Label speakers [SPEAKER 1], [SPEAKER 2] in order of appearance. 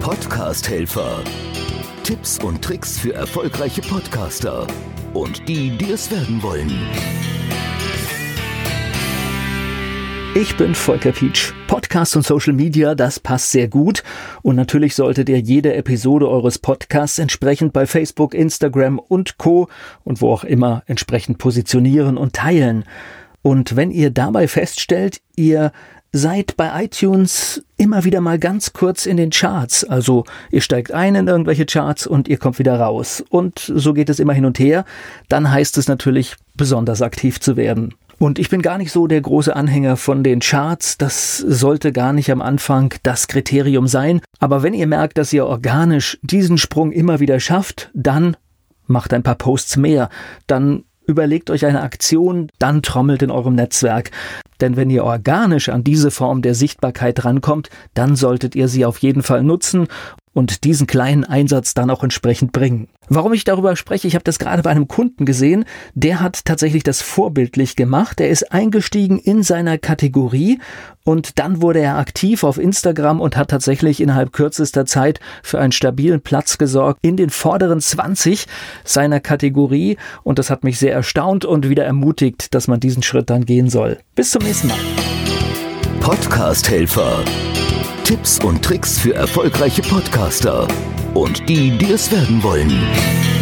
[SPEAKER 1] Podcast-Helfer. Tipps und Tricks für erfolgreiche Podcaster und die, die es werden wollen.
[SPEAKER 2] Ich bin Volker Pietsch. Podcast und Social Media, das passt sehr gut. Und natürlich solltet ihr jede Episode eures Podcasts entsprechend bei Facebook, Instagram und Co. und wo auch immer entsprechend positionieren und teilen. Und wenn ihr dabei feststellt, ihr seid bei iTunes immer wieder mal ganz kurz in den Charts. Also ihr steigt ein in irgendwelche Charts und ihr kommt wieder raus. Und so geht es immer hin und her. Dann heißt es natürlich, besonders aktiv zu werden. Und ich bin gar nicht so der große Anhänger von den Charts. Das sollte gar nicht am Anfang das Kriterium sein. Aber wenn ihr merkt, dass ihr organisch diesen Sprung immer wieder schafft, dann macht ein paar Posts mehr. Dann überlegt euch eine Aktion, dann trommelt in eurem Netzwerk. Denn wenn ihr organisch an diese Form der Sichtbarkeit rankommt, dann solltet ihr sie auf jeden Fall nutzen und diesen kleinen Einsatz dann auch entsprechend bringen. Warum ich darüber spreche, ich habe das gerade bei einem Kunden gesehen, der hat tatsächlich das vorbildlich gemacht, er ist eingestiegen in seiner Kategorie und dann wurde er aktiv auf Instagram und hat tatsächlich innerhalb kürzester Zeit für einen stabilen Platz gesorgt in den vorderen 20 seiner Kategorie und das hat mich sehr erstaunt und wieder ermutigt, dass man diesen Schritt dann gehen soll. Bis zum nächsten Mal.
[SPEAKER 1] Podcast Helfer. Tipps und Tricks für erfolgreiche Podcaster und die, die es werden wollen.